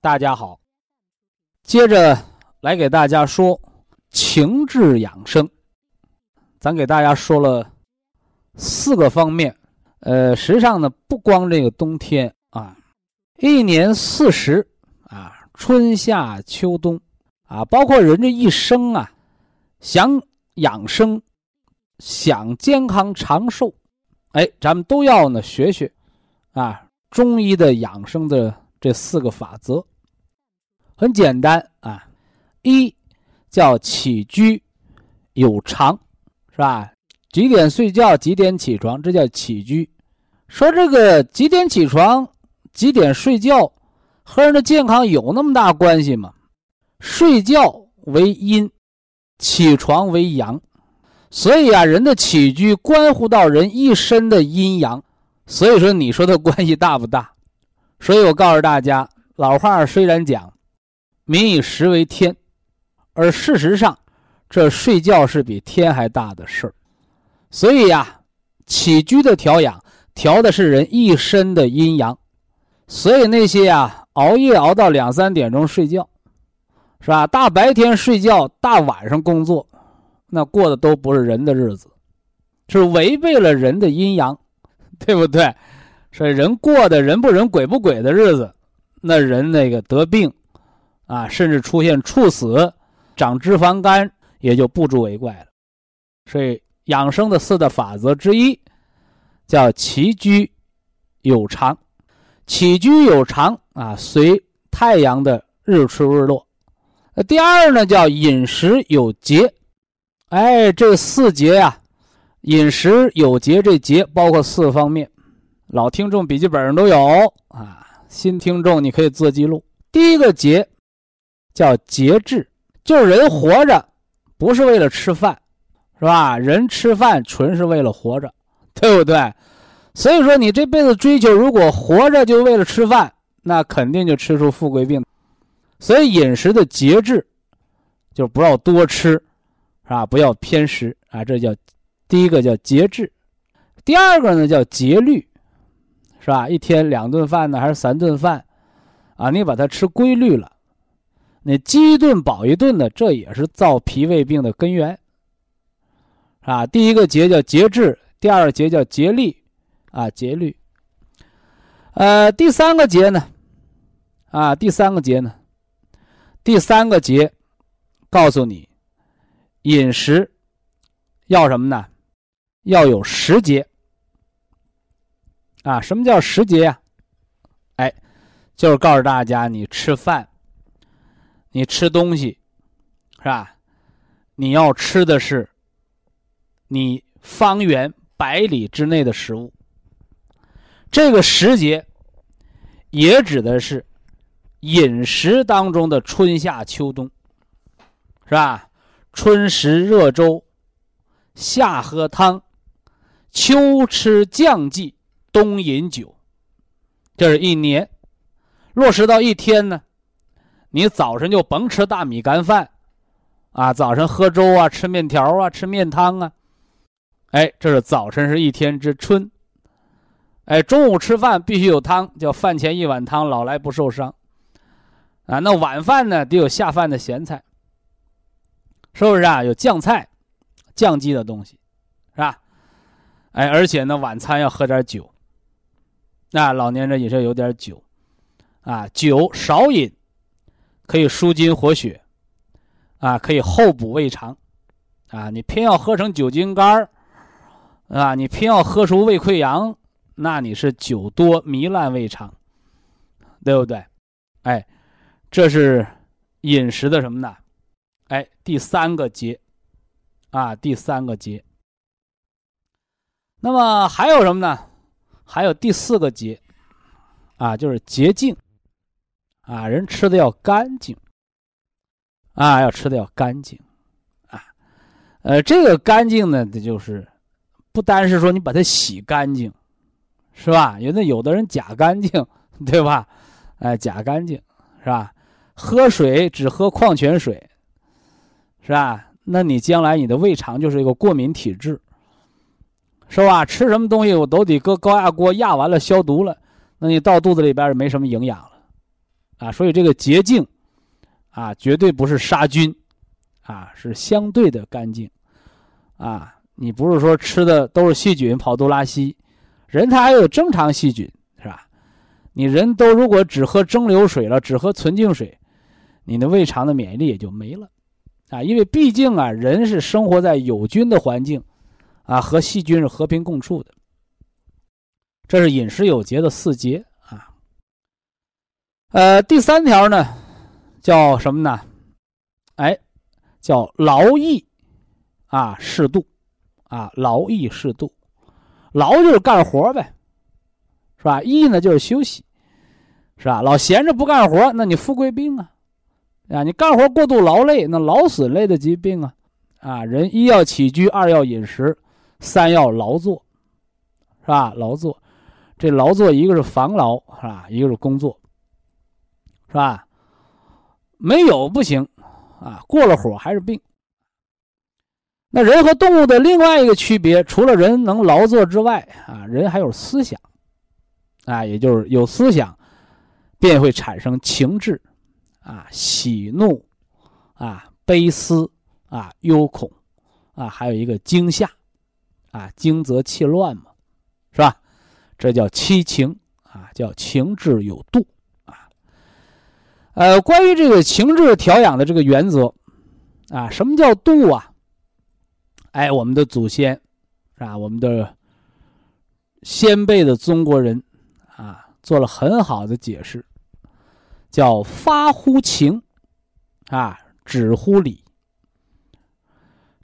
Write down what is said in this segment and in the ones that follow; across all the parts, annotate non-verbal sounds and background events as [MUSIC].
大家好，接着来给大家说情志养生。咱给大家说了四个方面，呃，实际上呢，不光这个冬天啊，一年四时啊，春夏秋冬啊，包括人这一生啊，想养生、想健康长寿，哎，咱们都要呢学学啊中医的养生的。这四个法则很简单啊，一叫起居有常，是吧？几点睡觉，几点起床，这叫起居。说这个几点起床，几点睡觉，和人的健康有那么大关系吗？睡觉为阴，起床为阳，所以啊，人的起居关乎到人一身的阴阳。所以说，你说的关系大不大？所以我告诉大家，老话虽然讲“民以食为天”，而事实上，这睡觉是比天还大的事儿。所以呀，起居的调养，调的是人一身的阴阳。所以那些啊，熬夜熬到两三点钟睡觉，是吧？大白天睡觉，大晚上工作，那过的都不是人的日子，是违背了人的阴阳，[LAUGHS] 对不对？所以人过的人不人鬼不鬼的日子，那人那个得病，啊，甚至出现猝死、长脂肪肝，也就不足为怪了。所以养生的四大法则之一，叫起居有常。起居有常啊，随太阳的日出日落。那第二呢，叫饮食有节。哎，这四节呀，饮食有节，这节包括四方面。老听众笔记本上都有啊，新听众你可以做记录。第一个节叫节制，就是人活着不是为了吃饭，是吧？人吃饭纯是为了活着，对不对？所以说你这辈子追求，如果活着就为了吃饭，那肯定就吃出富贵病。所以饮食的节制，就不要多吃，是吧？不要偏食啊，这叫第一个叫节制。第二个呢叫节律。是吧？一天两顿饭呢，还是三顿饭？啊，你把它吃规律了，那饥一顿饱一顿的，这也是造脾胃病的根源。啊，第一个节叫节制，第二个节叫节律，啊，节律。呃，第三个节呢？啊，第三个节呢？第三个节，告诉你，饮食要什么呢？要有时节。啊，什么叫时节呀？哎，就是告诉大家，你吃饭，你吃东西，是吧？你要吃的是你方圆百里之内的食物。这个时节，也指的是饮食当中的春夏秋冬，是吧？春食热粥，夏喝汤，秋吃酱剂。冬饮酒，这是一年。落实到一天呢，你早晨就甭吃大米干饭，啊，早晨喝粥啊，吃面条啊，吃面汤啊，哎，这是早晨是一天之春。哎，中午吃饭必须有汤，叫饭前一碗汤，老来不受伤。啊，那晚饭呢，得有下饭的咸菜，是不是啊？有酱菜、酱鸡的东西，是吧？哎，而且呢，晚餐要喝点酒。那老年人也是有点酒，啊，酒少饮，可以舒筋活血，啊，可以厚补胃肠，啊，你偏要喝成酒精肝儿，啊，你偏要喝出胃溃疡，那你是酒多糜烂胃肠，对不对？哎，这是饮食的什么呢？哎，第三个节，啊，第三个节。那么还有什么呢？还有第四个节，啊，就是洁净，啊，人吃的要干净，啊，要吃的要干净，啊，呃，这个干净呢，这就是不单是说你把它洗干净，是吧？有的有的人假干净，对吧？哎，假干净，是吧？喝水只喝矿泉水，是吧？那你将来你的胃肠就是一个过敏体质。是吧？吃什么东西我都得搁高压锅压完了消毒了，那你到肚子里边也没什么营养了，啊，所以这个洁净，啊，绝对不是杀菌，啊，是相对的干净，啊，你不是说吃的都是细菌跑肚拉稀，人他还有正常细菌，是吧？你人都如果只喝蒸馏水了，只喝纯净水，你的胃肠的免疫力也就没了，啊，因为毕竟啊，人是生活在有菌的环境。啊，和细菌是和平共处的，这是饮食有节的四节。呃，第三条呢，叫什么呢？哎，叫劳逸啊，适度啊，劳逸适度。劳就是干活呗，是吧？逸呢就是休息，是吧？老闲着不干活，那你富贵病啊，啊，你干活过度劳累，那劳损类的疾病啊，啊，人一要起居，二要饮食。三要劳作，是吧？劳作，这劳作一个是防劳，是吧？一个是工作，是吧？没有不行，啊，过了火还是病。那人和动物的另外一个区别，除了人能劳作之外，啊，人还有思想，啊，也就是有思想，便会产生情志，啊，喜怒，啊，悲思，啊，忧恐，啊，还有一个惊吓。啊，惊则气乱嘛，是吧？这叫七情啊，叫情志有度。呃，关于这个情志调养的这个原则啊，什么叫度啊？哎，我们的祖先是吧？我们的先辈的中国人啊，做了很好的解释，叫发乎情啊，止乎礼。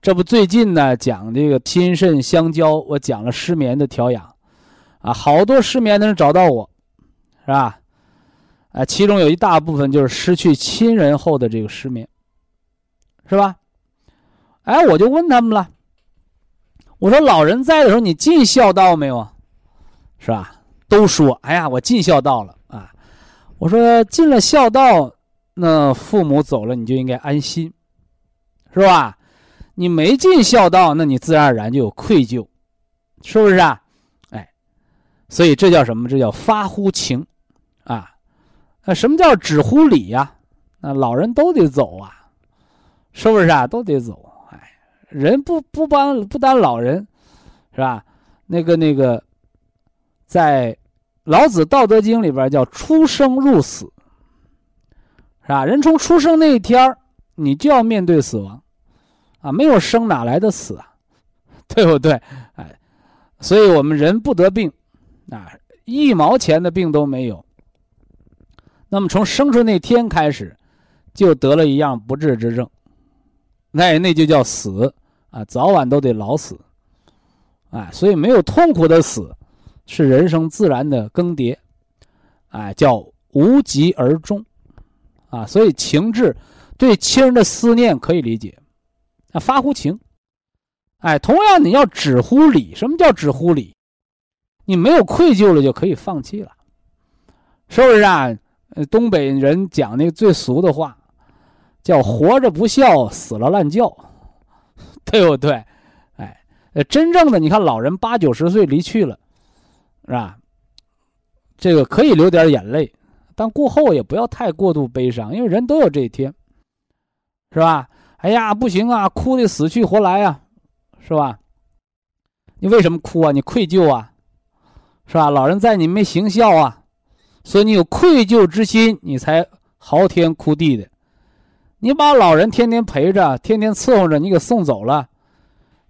这不最近呢，讲这个心肾相交，我讲了失眠的调养，啊，好多失眠的人找到我，是吧？啊，其中有一大部分就是失去亲人后的这个失眠，是吧？哎，我就问他们了，我说老人在的时候你尽孝道没有？是吧？都说，哎呀，我尽孝道了啊。我说尽了孝道，那父母走了你就应该安心，是吧？你没尽孝道，那你自然而然就有愧疚，是不是啊？哎，所以这叫什么？这叫发乎情，啊，那什么叫止乎礼呀？那老人都得走啊，是不是啊？都得走。哎，人不不帮不单老人，是吧？那个那个，在老子《道德经》里边叫出生入死，是吧？人从出生那一天你就要面对死亡。啊，没有生哪来的死啊，[LAUGHS] 对不对？哎，所以我们人不得病，啊，一毛钱的病都没有。那么从生出那天开始，就得了一样不治之症，那那就叫死啊，早晚都得老死，哎，所以没有痛苦的死，是人生自然的更迭，哎，叫无疾而终，啊，所以情志对亲人的思念可以理解。啊，发乎情，哎，同样你要止乎礼。什么叫止乎礼？你没有愧疚了就可以放弃了，是不是啊？东北人讲那个最俗的话，叫“活着不孝，死了烂叫”，[LAUGHS] 对不对？哎，真正的你看，老人八九十岁离去了，是吧？这个可以流点眼泪，但过后也不要太过度悲伤，因为人都有这一天，是吧？哎呀，不行啊，哭的死去活来呀，是吧？你为什么哭啊？你愧疚啊，是吧？老人在你没行孝啊，所以你有愧疚之心，你才嚎天哭地的，你把老人天天陪着，天天伺候着，你给送走了，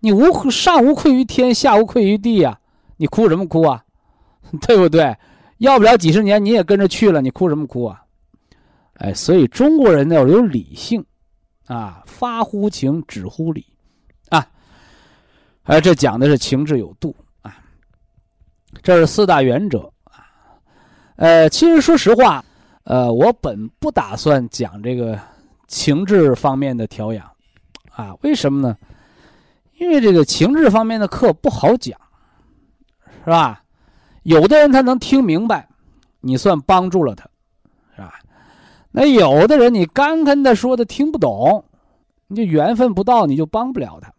你无上无愧于天，下无愧于地呀！你哭什么哭啊？[LAUGHS] 对不对？要不了几十年，你也跟着去了，你哭什么哭啊？哎，所以中国人要有理性，啊，发乎情，止乎礼，啊，哎，这讲的是情志有度啊。这是四大原则。呃，其实说实话，呃，我本不打算讲这个。情志方面的调养，啊，为什么呢？因为这个情志方面的课不好讲，是吧？有的人他能听明白，你算帮助了他，是吧？那有的人你干跟他说的听不懂，你就缘分不到，你就帮不了他。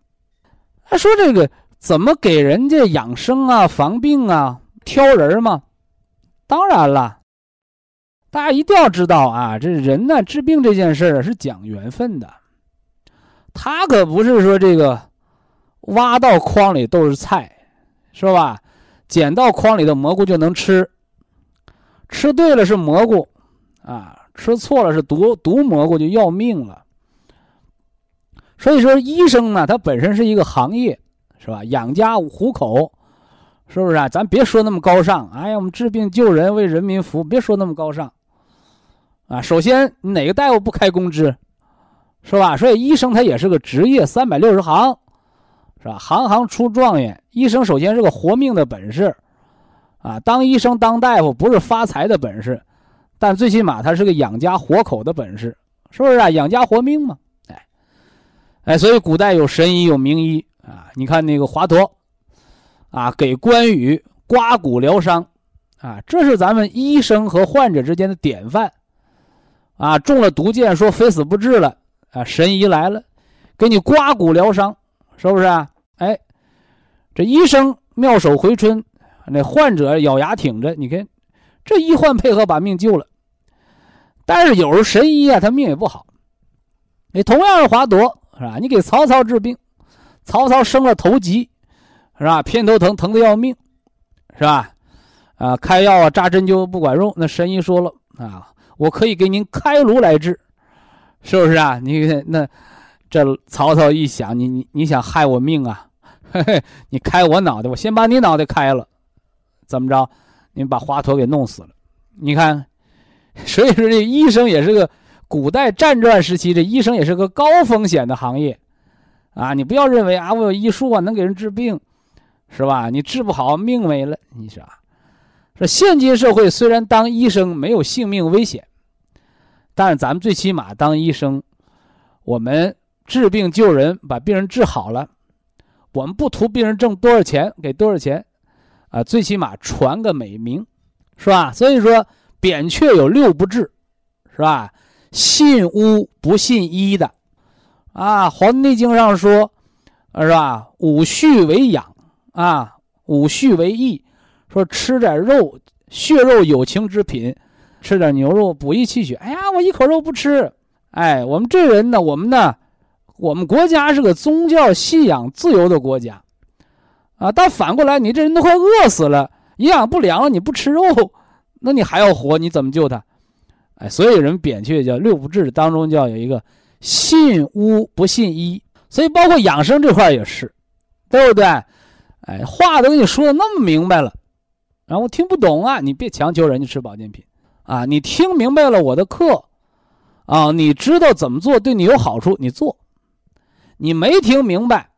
他说这个怎么给人家养生啊、防病啊、挑人嘛？当然了。大家一定要知道啊，这人呢治病这件事儿是讲缘分的，他可不是说这个挖到筐里都是菜，是吧？捡到筐里的蘑菇就能吃，吃对了是蘑菇，啊，吃错了是毒毒蘑菇就要命了。所以说，医生呢，他本身是一个行业，是吧？养家糊口，是不是啊？咱别说那么高尚，哎呀，我们治病救人为人民服务，别说那么高尚。啊，首先哪个大夫不开工资，是吧？所以医生他也是个职业，三百六十行，是吧？行行出状元。医生首先是个活命的本事，啊，当医生当大夫不是发财的本事，但最起码他是个养家活口的本事，是不是啊？养家活命嘛，哎，哎，所以古代有神医有名医啊，你看那个华佗，啊，给关羽刮骨疗伤，啊，这是咱们医生和患者之间的典范。啊，中了毒箭，说非死不治了，啊，神医来了，给你刮骨疗伤，是不是啊？哎，这医生妙手回春，那患者咬牙挺着，你看，这医患配合把命救了。但是有时候神医啊，他命也不好。你同样是华佗，是吧？你给曹操治病，曹操生了头疾，是吧？偏头疼，疼的要命，是吧？啊，开药啊，扎针灸不管用，那神医说了啊。我可以给您开颅来治，是不是啊？你那这曹操一想，你你你想害我命啊？[LAUGHS] 嘿嘿，你开我脑袋，我先把你脑袋开了，怎么着？你把华佗给弄死了。你看，[LAUGHS] 所以说这医生也是个古代战乱时期，这医生也是个高风险的行业啊！你不要认为啊，我有医术啊，能给人治病，是吧？你治不好，命没了，你说。说现今社会虽然当医生没有性命危险，但是咱们最起码当医生，我们治病救人，把病人治好了，我们不图病人挣多少钱，给多少钱，啊，最起码传个美名，是吧？所以说，扁鹊有六不治，是吧？信巫不信医的，啊，《黄帝内经》上说，是吧？五畜为养，啊，五畜为益。说吃点肉，血肉有情之品，吃点牛肉补益气血。哎呀，我一口肉不吃。哎，我们这人呢，我们呢，我们国家是个宗教信仰自由的国家，啊，但反过来，你这人都快饿死了，营养不良了，你不吃肉，那你还要活，你怎么救他？哎，所以人扁鹊叫六不治当中叫有一个信巫不信医，所以包括养生这块也是，对不对？哎，话都跟你说的那么明白了。然后我听不懂啊，你别强求人家吃保健品，啊，你听明白了我的课，啊，你知道怎么做对你有好处，你做；你没听明白，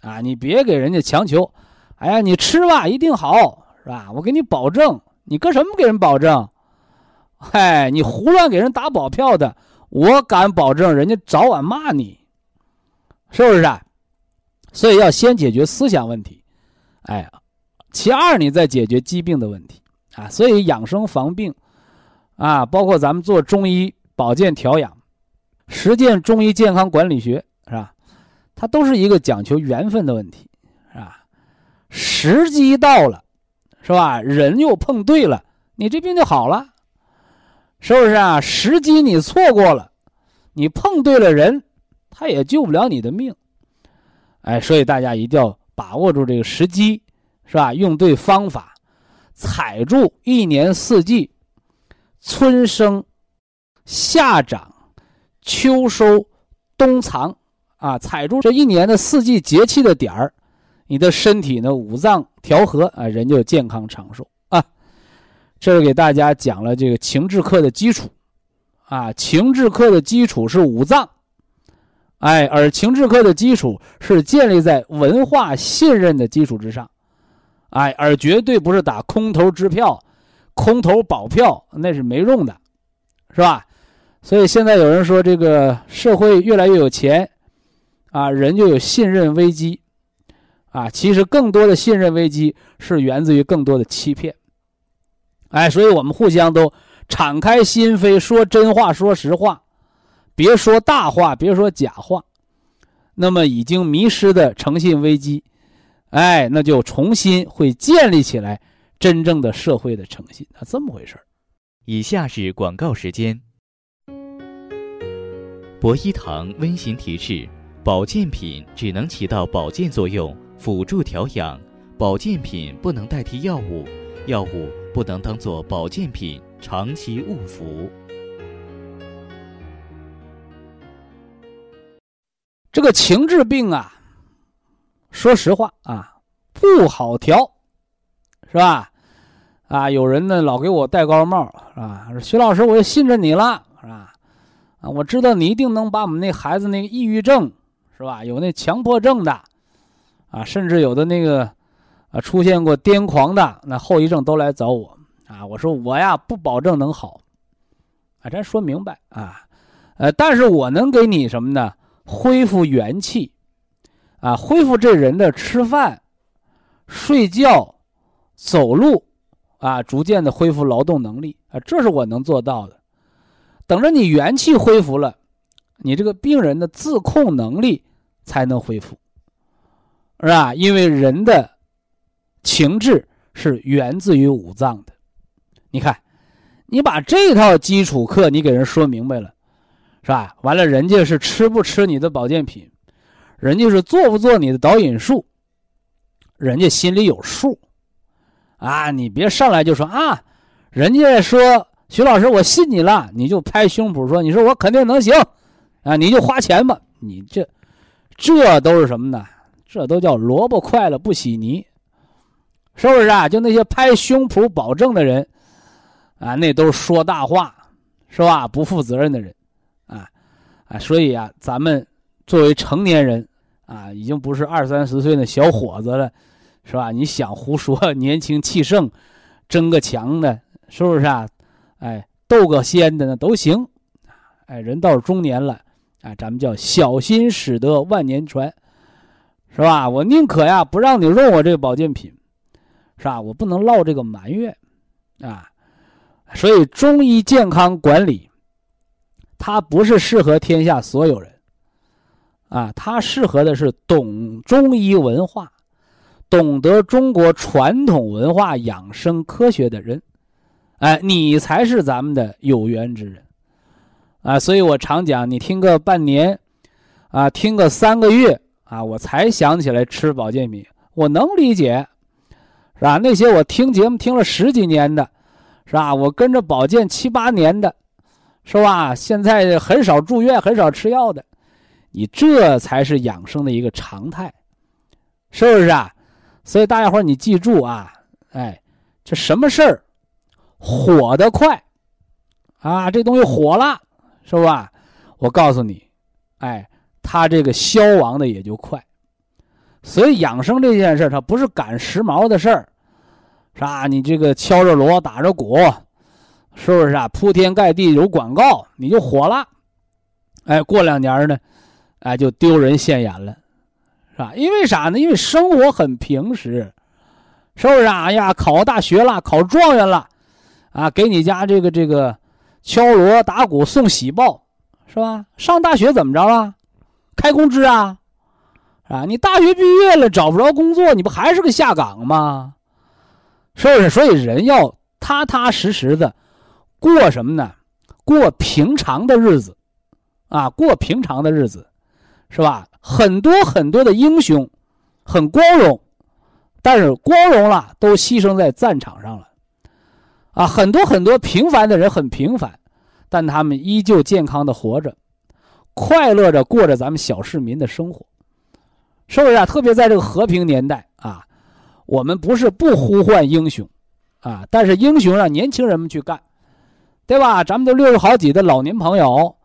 啊，你别给人家强求，哎呀，你吃吧一定好，是吧？我给你保证，你搁什么给人保证？嗨，你胡乱给人打保票的，我敢保证人家早晚骂你，是不是？啊？所以要先解决思想问题，哎。其二，你再解决疾病的问题啊，所以养生防病，啊，包括咱们做中医保健调养，实践中医健康管理学，是吧？它都是一个讲求缘分的问题，是吧？时机到了，是吧？人又碰对了，你这病就好了，是不是啊？时机你错过了，你碰对了人，他也救不了你的命，哎，所以大家一定要把握住这个时机。是吧？用对方法，踩住一年四季，春生、夏长、秋收冬藏啊，踩住这一年的四季节气的点儿，你的身体呢五脏调和啊，人就健康长寿啊。这是给大家讲了这个情志课的基础啊，情志课的基础是五脏，哎，而情志课的基础是建立在文化信任的基础之上，哎，而绝对不是打空头支票、空头保票，那是没用的，是吧？所以现在有人说，这个社会越来越有钱，啊，人就有信任危机，啊，其实更多的信任危机是源自于更多的欺骗。哎，所以我们互相都敞开心扉，说真话，说实话，别说大话，别说假话。那么已经迷失的诚信危机，哎，那就重新会建立起来真正的社会的诚信那，这么回事儿以下是广告时间。博一堂温馨提示：保健品只能起到保健作用，辅助调养；保健品不能代替药物，药物不能当做保健品长期误服。这个情志病啊，说实话啊，不好调，是吧？啊，有人呢老给我戴高帽，是吧？徐老师，我也信任你了。是吧啊，我知道你一定能把我们那孩子那个抑郁症，是吧？有那强迫症的，啊，甚至有的那个，啊，出现过癫狂的那后遗症都来找我，啊，我说我呀不保证能好，啊，咱说明白啊，呃，但是我能给你什么呢？恢复元气，啊，恢复这人的吃饭、睡觉、走路，啊，逐渐的恢复劳动能力，啊，这是我能做到的。等着你元气恢复了，你这个病人的自控能力才能恢复，是吧？因为人的情志是源自于五脏的。你看，你把这套基础课你给人说明白了，是吧？完了，人家是吃不吃你的保健品，人家是做不做你的导引术，人家心里有数，啊！你别上来就说啊，人家说。徐老师，我信你了，你就拍胸脯说：“你说我肯定能行，啊，你就花钱吧。”你这，这都是什么呢？这都叫萝卜快了不洗泥，是不是啊？就那些拍胸脯保证的人，啊，那都是说大话，是吧？不负责任的人，啊，啊，所以啊，咱们作为成年人，啊，已经不是二三十岁的小伙子了，是吧？你想胡说，[LAUGHS] 年轻气盛，争个强的，是不是啊？哎，斗个仙的呢都行，哎，人到中年了，啊，咱们叫小心使得万年船，是吧？我宁可呀不让你用我这个保健品，是吧？我不能落这个埋怨，啊，所以中医健康管理，它不是适合天下所有人，啊，它适合的是懂中医文化、懂得中国传统文化养生科学的人。哎，你才是咱们的有缘之人，啊，所以我常讲，你听个半年，啊，听个三个月，啊，我才想起来吃保健品，我能理解，是吧？那些我听节目听了十几年的，是吧？我跟着保健七八年的，是吧？现在很少住院，很少吃药的，你这才是养生的一个常态，是不是啊？所以大家伙你记住啊，哎，这什么事儿？火的快，啊，这东西火了，是吧？我告诉你，哎，它这个消亡的也就快。所以养生这件事它不是赶时髦的事儿，是吧？你这个敲着锣打着鼓，是不是啊？铺天盖地有广告，你就火了。哎，过两年呢，哎，就丢人现眼了，是吧？因为啥呢？因为生活很平时，是不是啊？哎呀，考大学了，考状元了。啊，给你家这个这个敲锣打鼓送喜报，是吧？上大学怎么着了？开工资啊？啊，你大学毕业了找不着工作，你不还是个下岗吗？是不是？所以人要踏踏实实的过什么呢？过平常的日子，啊，过平常的日子，是吧？很多很多的英雄，很光荣，但是光荣了都牺牲在战场上了。啊，很多很多平凡的人很平凡，但他们依旧健康的活着，快乐着过着咱们小市民的生活，是不是啊？特别在这个和平年代啊，我们不是不呼唤英雄，啊，但是英雄让年轻人们去干，对吧？咱们都六十好几的老年朋友，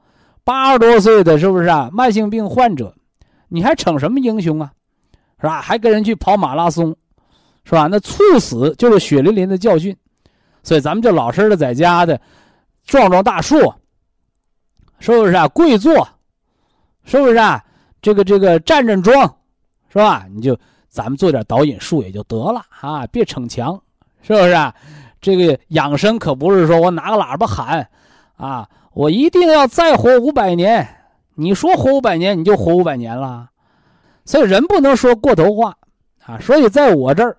八十多岁的，是不是啊？慢性病患者，你还逞什么英雄啊？是吧？还跟人去跑马拉松，是吧？那猝死就是血淋淋的教训，所以咱们就老实的在家的，壮壮大树，是不是啊？跪坐，是不是啊？这个这个站站桩，是吧？你就咱们做点导引术也就得了啊，别逞强，是不是啊？这个养生可不是说我拿个喇叭喊，啊，我一定要再活五百年，你说活五百年你就活五百年了。所以人不能说过头话，啊，所以在我这儿，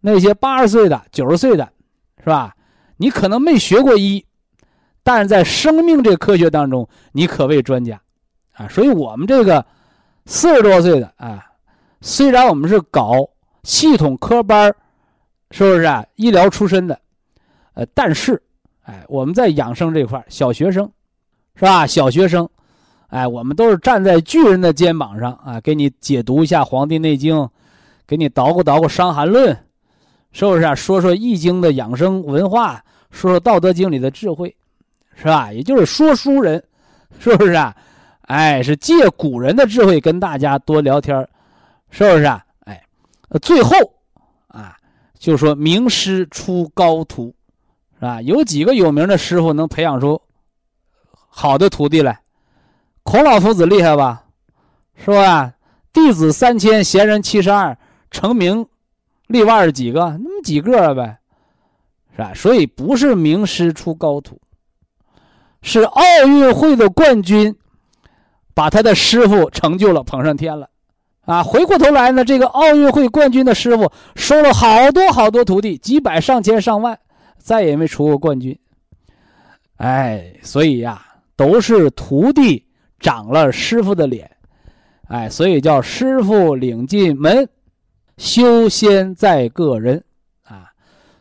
那些八十岁的、九十岁的，是吧？你可能没学过医，但是在生命这个科学当中，你可谓专家，啊，所以我们这个四十多岁的啊，虽然我们是搞系统科班是不是啊？医疗出身的，呃，但是，哎，我们在养生这块小学生，是吧？小学生。哎，我们都是站在巨人的肩膀上啊，给你解读一下《黄帝内经》，给你捣鼓捣鼓《伤寒论》，是不是啊？说说《易经》的养生文化，说说《道德经》里的智慧，是吧？也就是说书人，是不是啊？哎，是借古人的智慧跟大家多聊天是不是啊？哎，最后啊，就说名师出高徒，啊？有几个有名的师傅能培养出好的徒弟来？孔老夫子厉害吧，是吧？弟子三千，贤人七十二，成名立万是几个？那么几个呗，是吧？所以不是名师出高徒，是奥运会的冠军把他的师傅成就了，捧上天了，啊！回过头来呢，这个奥运会冠军的师傅收了好多好多徒弟，几百、上千、上万，再也没出过冠军。哎，所以呀，都是徒弟。长了师傅的脸，哎，所以叫师傅领进门，修仙在个人，啊，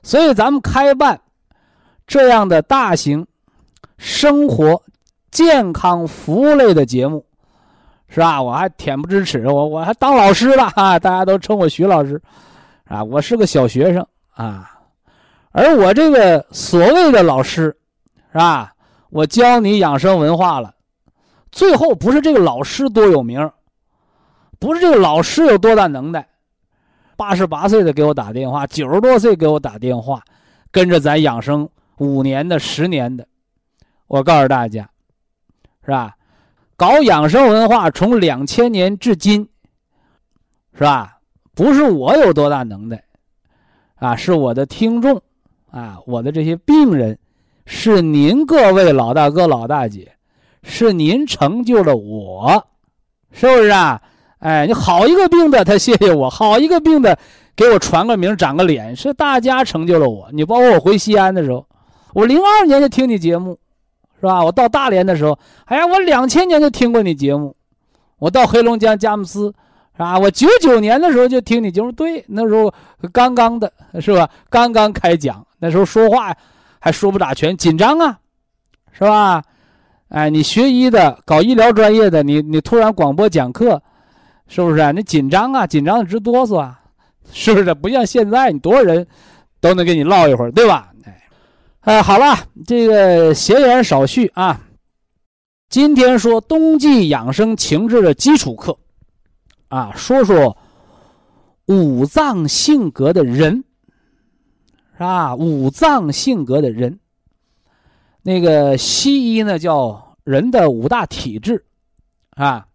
所以咱们开办这样的大型生活健康服务类的节目，是吧？我还恬不知耻，我我还当老师了啊！大家都称我徐老师，啊，我是个小学生啊，而我这个所谓的老师，是吧？我教你养生文化了。最后不是这个老师多有名，不是这个老师有多大能耐，八十八岁的给我打电话，九十多岁给我打电话，跟着咱养生五年的、十年的，我告诉大家，是吧？搞养生文化从两千年至今，是吧？不是我有多大能耐，啊，是我的听众，啊，我的这些病人，是您各位老大哥、老大姐。是您成就了我，是不是啊？哎，你好一个病的，他谢谢我；好一个病的，给我传个名、长个脸，是大家成就了我。你包括我回西安的时候，我零二年就听你节目，是吧？我到大连的时候，哎呀，我两千年就听过你节目。我到黑龙江佳木斯，是吧？我九九年的时候就听你节目，对，那时候刚刚的，是吧？刚刚开讲，那时候说话还说不咋全，紧张啊，是吧？哎，你学医的，搞医疗专业的，你你突然广播讲课，是不是啊？你紧张啊，紧张的直哆嗦啊，[LAUGHS] 是不是？不像现在，你多少人，都能跟你唠一会儿，对吧？哎，哎，好了，这个闲言少叙啊。今天说冬季养生情志的基础课，啊，说说五脏性格的人，是吧？五脏性格的人。那个西医呢叫人的五大体质，啊，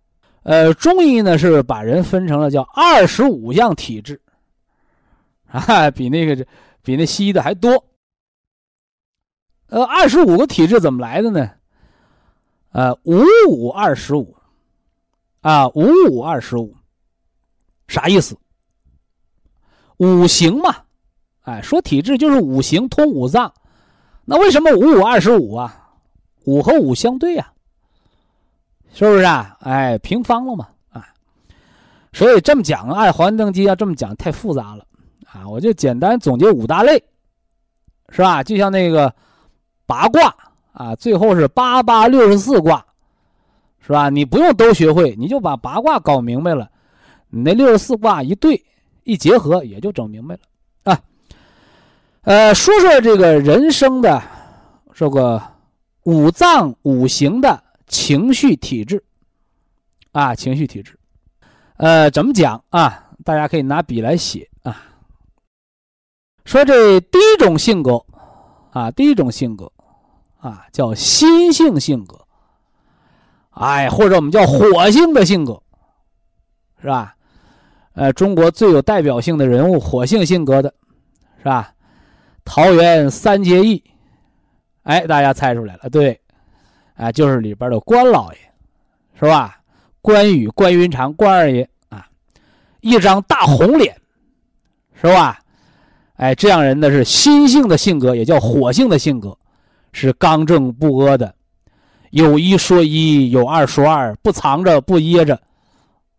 呃，中医呢是把人分成了叫二十五样体质，啊，比那个比那西医的还多。呃，二十五个体质怎么来的呢？呃，五五二十五，啊，五五二十五，啥意思？五行嘛，哎，说体质就是五行通五脏。那为什么五五二十五啊？五和五相对呀，是不是啊？哎，平方了嘛，啊，所以这么讲，按《黄帝内经》要这么讲太复杂了啊！我就简单总结五大类，是吧？就像那个八卦啊，最后是八八六十四卦，是吧？你不用都学会，你就把八卦搞明白了，你那六十四卦一对一结合，也就整明白了。呃，说说这个人生的这个五脏五行的情绪体质啊，情绪体质，呃，怎么讲啊？大家可以拿笔来写啊。说这第一种性格啊，第一种性格啊，叫心性性格。哎，或者我们叫火性的性格，是吧？呃，中国最有代表性的人物，火性性格的，是吧？桃园三结义，哎，大家猜出来了，对，哎，就是里边的关老爷，是吧？关羽、关云长、关二爷啊，一张大红脸，是吧？哎，这样人呢是心性的性格，也叫火性的性格，是刚正不阿的。有一说一，有二说二，不藏着不掖着，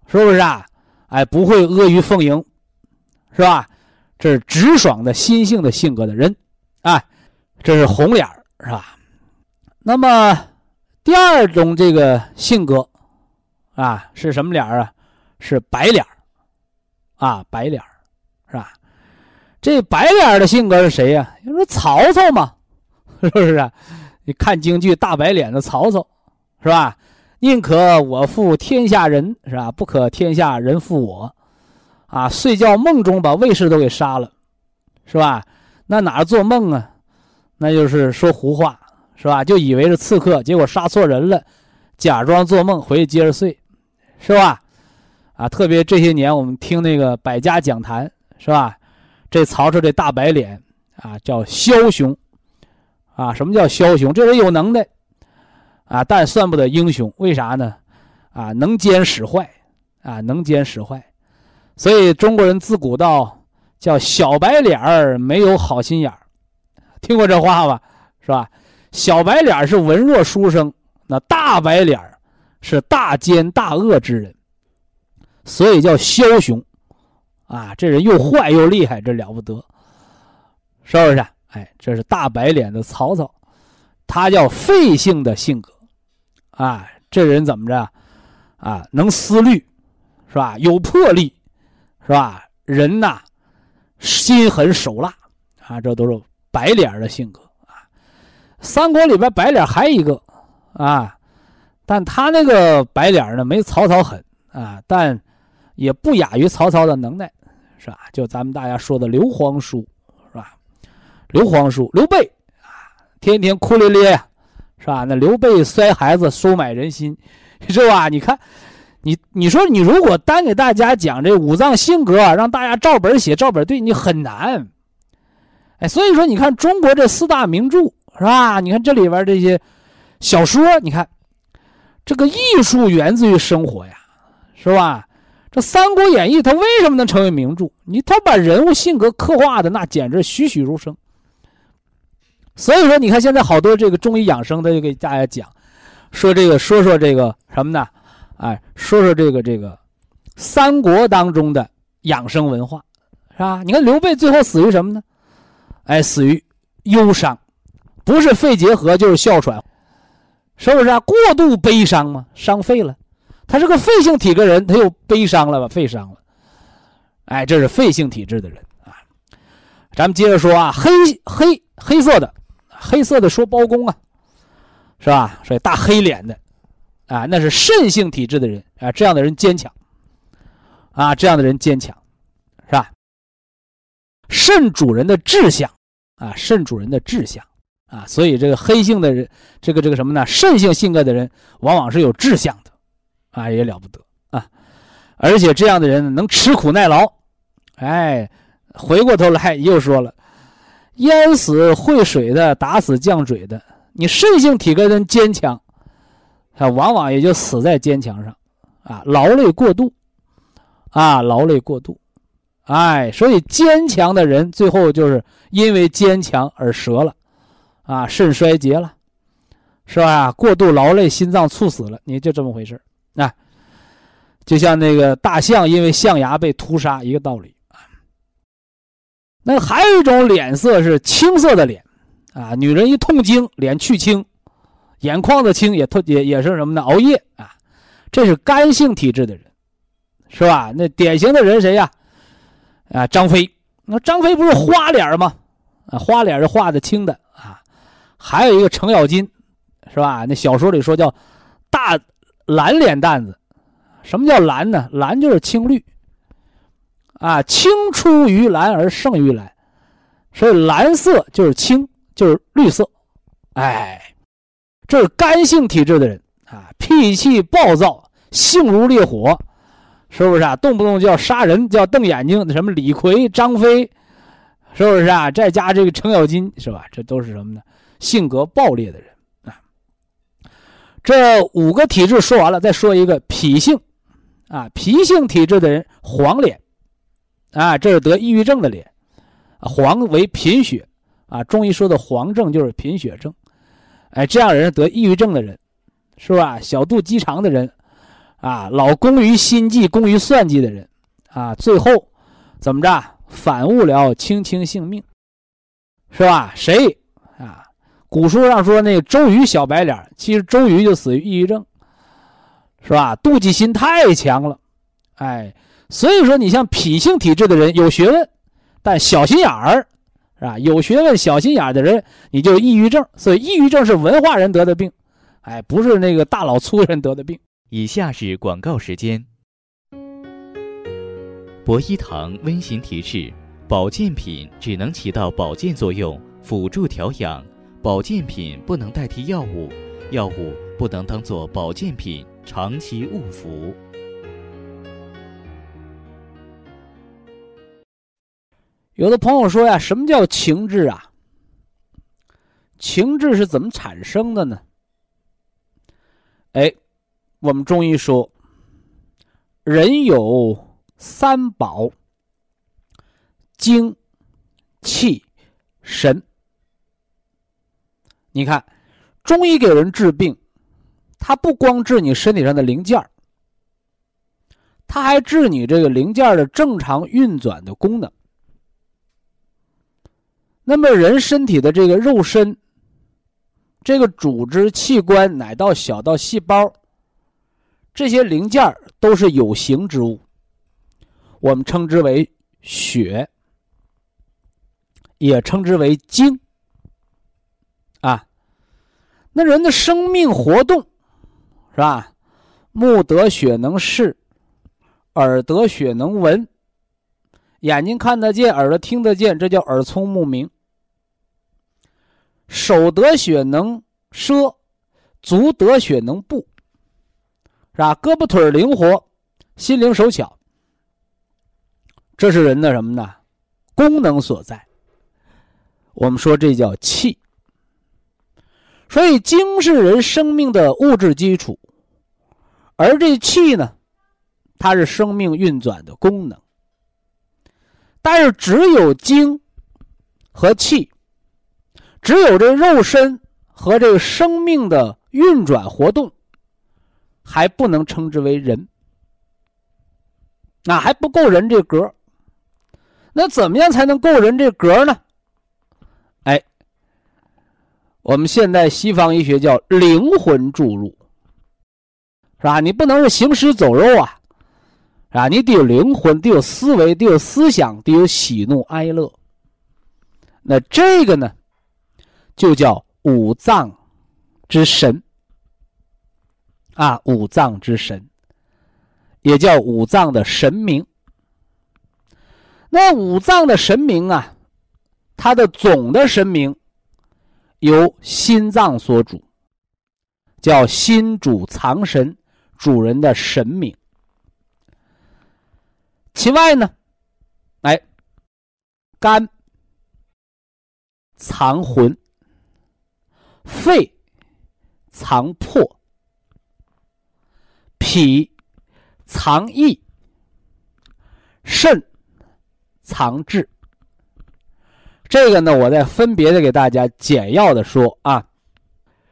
是不是啊？哎，不会阿谀奉迎，是吧？这是直爽的心性的性格的人，哎，这是红脸儿是吧？那么第二种这个性格啊，是什么脸儿啊？是白脸儿啊，白脸儿是吧？这白脸儿的性格是谁呀？你说曹操嘛，[LAUGHS] 是不是？你看京剧大白脸的曹操，是吧？宁可我负天下人，是吧？不可天下人负我，啊！睡觉梦中把卫士都给杀了，是吧？那哪做梦啊？那就是说胡话，是吧？就以为是刺客，结果杀错人了，假装做梦回去接着睡，是吧？啊！特别这些年我们听那个百家讲坛，是吧？这曹操这大白脸啊，叫枭雄。啊，什么叫枭雄？这人有能耐，啊，但算不得英雄。为啥呢？啊，能奸使坏，啊，能奸使坏。所以中国人自古道叫小白脸儿没有好心眼儿，听过这话吧？是吧？小白脸是文弱书生，那大白脸是大奸大恶之人，所以叫枭雄。啊，这人又坏又厉害，这了不得，是不是？哎，这是大白脸的曹操，他叫费性的性格，啊，这人怎么着，啊，能思虑，是吧？有魄力，是吧？人呐，心狠手辣，啊，这都是白脸的性格啊。三国里边白脸还一个，啊，但他那个白脸呢，没曹操狠啊，但也不亚于曹操的能耐，是吧？就咱们大家说的刘皇叔。是吧刘皇叔刘备啊，天天哭咧咧，是吧？那刘备摔孩子，收买人心，[LAUGHS] 是吧？你看，你你说你如果单给大家讲这五脏性格，让大家照本写照本对，你很难。哎，所以说你看中国这四大名著是吧？你看这里边这些小说，你看这个艺术源自于生活呀，是吧？这《三国演义》它为什么能成为名著？你他把人物性格刻画的那简直栩栩如生。所以说，你看现在好多这个中医养生的就给大家讲，说这个说说这个什么呢？哎，说说这个这个三国当中的养生文化，是吧？你看刘备最后死于什么呢？哎，死于忧伤，不是肺结核就是哮喘，是不是啊？过度悲伤嘛，伤肺了。他是个肺性体质人，他又悲伤了吧？肺伤了。哎，这是肺性体质的人啊。咱们接着说啊，黑黑黑色的。黑色的说包公啊，是吧？所以大黑脸的，啊，那是肾性体质的人啊，这样的人坚强，啊，这样的人坚强，是吧？肾主人的志向，啊，肾主人的志向，啊，所以这个黑性的人，这个这个什么呢？肾性性格的人往往是有志向的，啊，也了不得啊，而且这样的人能吃苦耐劳，哎，回过头来又说了。淹死会水的，打死犟嘴的。你肾性体格的人坚强，他往往也就死在坚强上，啊，劳累过度，啊，劳累过度，哎，所以坚强的人最后就是因为坚强而折了，啊，肾衰竭了，是吧？过度劳累，心脏猝死了，你就这么回事啊，就像那个大象因为象牙被屠杀一个道理。那还有一种脸色是青色的脸，啊，女人一痛经脸去青，眼眶子青也特也也是什么呢？熬夜啊，这是干性体质的人，是吧？那典型的人谁呀？啊，张飞。那张飞不是花脸吗？啊，花脸是画的青的啊。还有一个程咬金，是吧？那小说里说叫大蓝脸蛋子。什么叫蓝呢？蓝就是青绿。啊，青出于蓝而胜于蓝，所以蓝色就是青，就是绿色。哎，这是干性体质的人啊，脾气暴躁，性如烈火，是不是啊？动不动就要杀人，就要瞪眼睛。什么李逵、张飞，是不是啊？再加这个程咬金，是吧？这都是什么呢？性格暴烈的人啊。这五个体质说完了，再说一个脾性啊，脾性体质的人黄脸。啊，这是得抑郁症的脸，黄为贫血，啊，中医说的黄症就是贫血症，哎，这样人得抑郁症的人，是吧？小肚鸡肠的人，啊，老工于心计、工于算计的人，啊，最后怎么着？反误了卿卿性命，是吧？谁啊？古书上说那个周瑜小白脸，其实周瑜就死于抑郁症，是吧？妒忌心太强了，哎。所以说，你像脾性体质的人有学问，但小心眼儿，是吧？有学问、小心眼的人，你就抑郁症。所以，抑郁症是文化人得的病，哎，不是那个大老粗人得的病。以下是广告时间。博一堂温馨提示：保健品只能起到保健作用，辅助调养；保健品不能代替药物，药物不能当做保健品长期误服。有的朋友说呀，什么叫情志啊？情志是怎么产生的呢？哎，我们中医说，人有三宝：精、气、神。你看，中医给人治病，他不光治你身体上的零件他还治你这个零件的正常运转的功能。那么，人身体的这个肉身，这个组织器官，乃到小到细胞，这些零件都是有形之物，我们称之为血，也称之为精。啊，那人的生命活动，是吧？目得血能视，耳得血能闻，眼睛看得见，耳朵听得见，这叫耳聪目明。手得血能奢，足得血能步，是吧？胳膊腿灵活，心灵手巧，这是人的什么呢？功能所在。我们说这叫气。所以精是人生命的物质基础，而这气呢，它是生命运转的功能。但是只有精和气。只有这肉身和这个生命的运转活动，还不能称之为人，那还不够人这格。那怎么样才能够人这格呢？哎，我们现在西方医学叫灵魂注入，是吧？你不能是行尸走肉啊，啊，你得有灵魂，得有思维，得有思想，得有喜怒哀乐。那这个呢？就叫五脏之神啊，五脏之神，也叫五脏的神明。那五脏的神明啊，它的总的神明由心脏所主，叫心主藏神，主人的神明。其外呢，哎，肝藏魂。肺藏魄，脾藏意，肾藏志。这个呢，我再分别的给大家简要的说啊。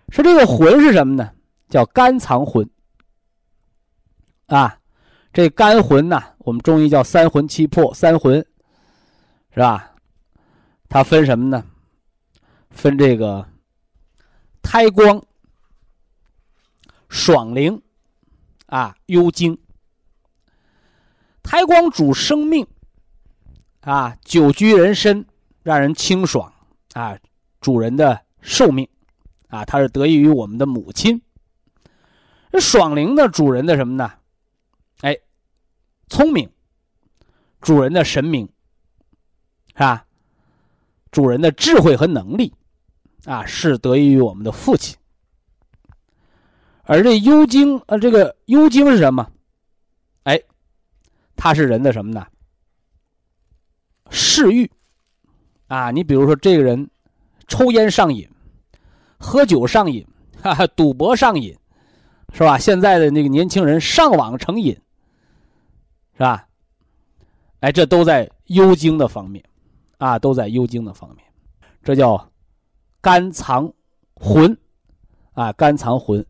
说这个魂是什么呢？叫肝藏魂啊。这肝魂呢，我们中医叫三魂七魄，三魂是吧？它分什么呢？分这个。开光、爽灵、啊，幽精。胎光主生命，啊，久居人身，让人清爽，啊，主人的寿命，啊，它是得益于我们的母亲。这爽灵的主人的什么呢？哎，聪明，主人的神明，是吧？主人的智慧和能力，啊，是得益于我们的父亲。而这幽精，呃，这个幽精是什么？哎，它是人的什么呢？嗜欲，啊，你比如说这个人抽烟上瘾，喝酒上瘾，哈哈，赌博上瘾，是吧？现在的那个年轻人上网成瘾，是吧？哎，这都在幽精的方面，啊，都在幽精的方面，这叫肝藏魂，啊，肝藏魂。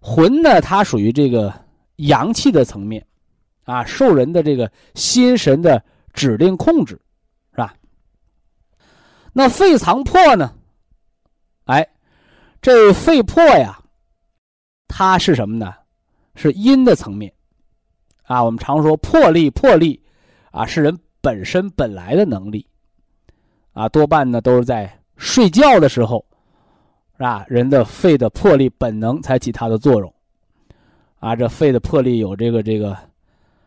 魂呢，它属于这个阳气的层面，啊，受人的这个心神的指令控制，是吧？那肺藏魄呢？哎，这肺魄呀，它是什么呢？是阴的层面，啊，我们常说魄力，魄力，啊，是人本身本来的能力，啊，多半呢都是在睡觉的时候。是吧？人的肺的魄力本能才起它的作用，啊，这肺的魄力有这个这个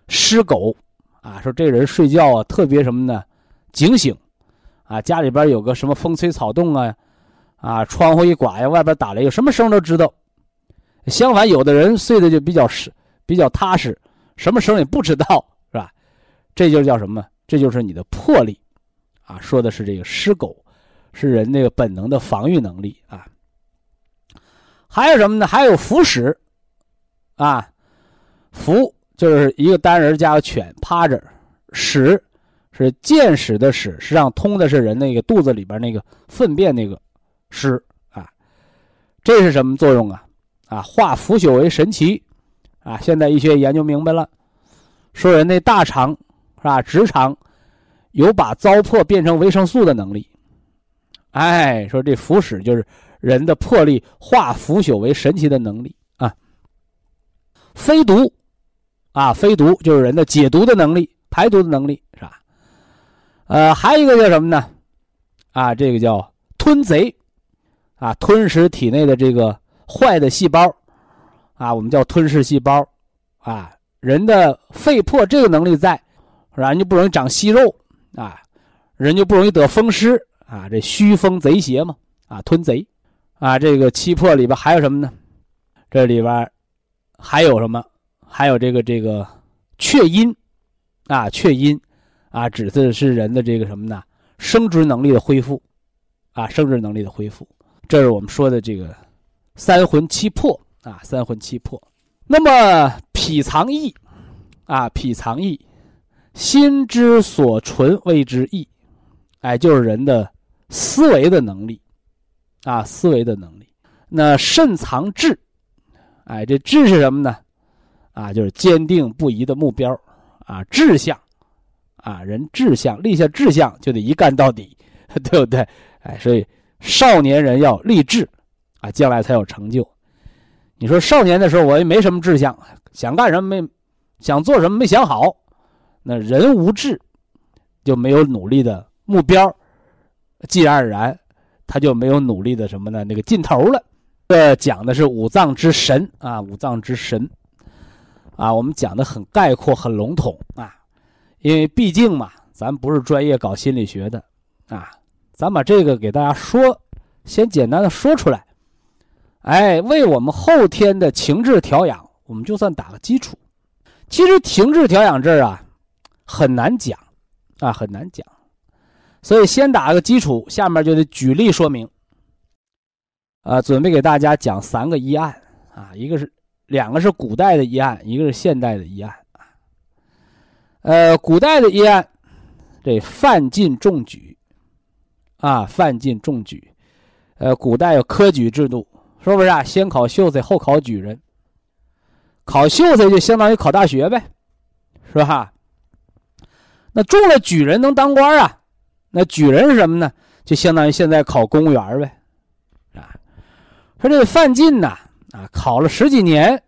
尸狗，啊，说这人睡觉啊特别什么呢？警醒，啊，家里边有个什么风吹草动啊，啊，窗户一刮呀，外边打雷，有什么声都知道。相反，有的人睡的就比较实，比较踏实，什么声也不知道，是吧？这就叫什么？这就是你的魄力，啊，说的是这个尸狗，是人那个本能的防御能力啊。还有什么呢？还有伏屎，啊，伏就是一个单人加个犬趴着，屎是见屎的屎，实际上通的是人那个肚子里边那个粪便那个屎啊，这是什么作用啊？啊，化腐朽为神奇，啊，现在医学研究明白了，说人那大肠是吧，直肠有把糟粕变成维生素的能力，哎，说这腐使就是。人的魄力化腐朽为神奇的能力啊，飞毒，啊，飞毒就是人的解毒的能力、排毒的能力，是吧？呃，还有一个叫什么呢？啊，这个叫吞贼，啊，吞噬体内的这个坏的细胞，啊，我们叫吞噬细胞，啊，人的肺魄这个能力在，是吧？人就不容易长息肉，啊，人就不容易得风湿，啊，这虚风贼邪嘛，啊，吞贼。啊，这个七魄里边还有什么呢？这里边还有什么？还有这个这个确阴，啊，确阴，啊，指的是人的这个什么呢？生殖能力的恢复，啊，生殖能力的恢复。这是我们说的这个三魂七魄啊，三魂七魄。那么脾藏意，啊，脾藏意，心之所存谓之意，哎，就是人的思维的能力。啊，思维的能力，那肾藏志，哎，这志是什么呢？啊，就是坚定不移的目标，啊，志向，啊，人志向立下志向就得一干到底，[LAUGHS] 对不对？哎，所以少年人要立志，啊，将来才有成就。你说少年的时候我也没什么志向，想干什么没，想做什么没想好，那人无志，就没有努力的目标，自然而然。他就没有努力的什么呢？那个劲头了。这讲的是五脏之神啊，五脏之神啊。我们讲的很概括、很笼统啊，因为毕竟嘛，咱不是专业搞心理学的啊。咱把这个给大家说，先简单的说出来，哎，为我们后天的情志调养，我们就算打个基础。其实情志调养这儿啊，很难讲啊，很难讲。所以先打个基础，下面就得举例说明。啊，准备给大家讲三个医案啊，一个是两个是古代的医案，一个是现代的医案。呃，古代的医案，这范进中举啊，范进中举。呃，古代有科举制度，是不是啊？先考秀才，后考举人。考秀才就相当于考大学呗，是吧？那中了举人能当官啊？那举人是什么呢？就相当于现在考公务员呗，啊，说这个范进呐，啊，考了十几年，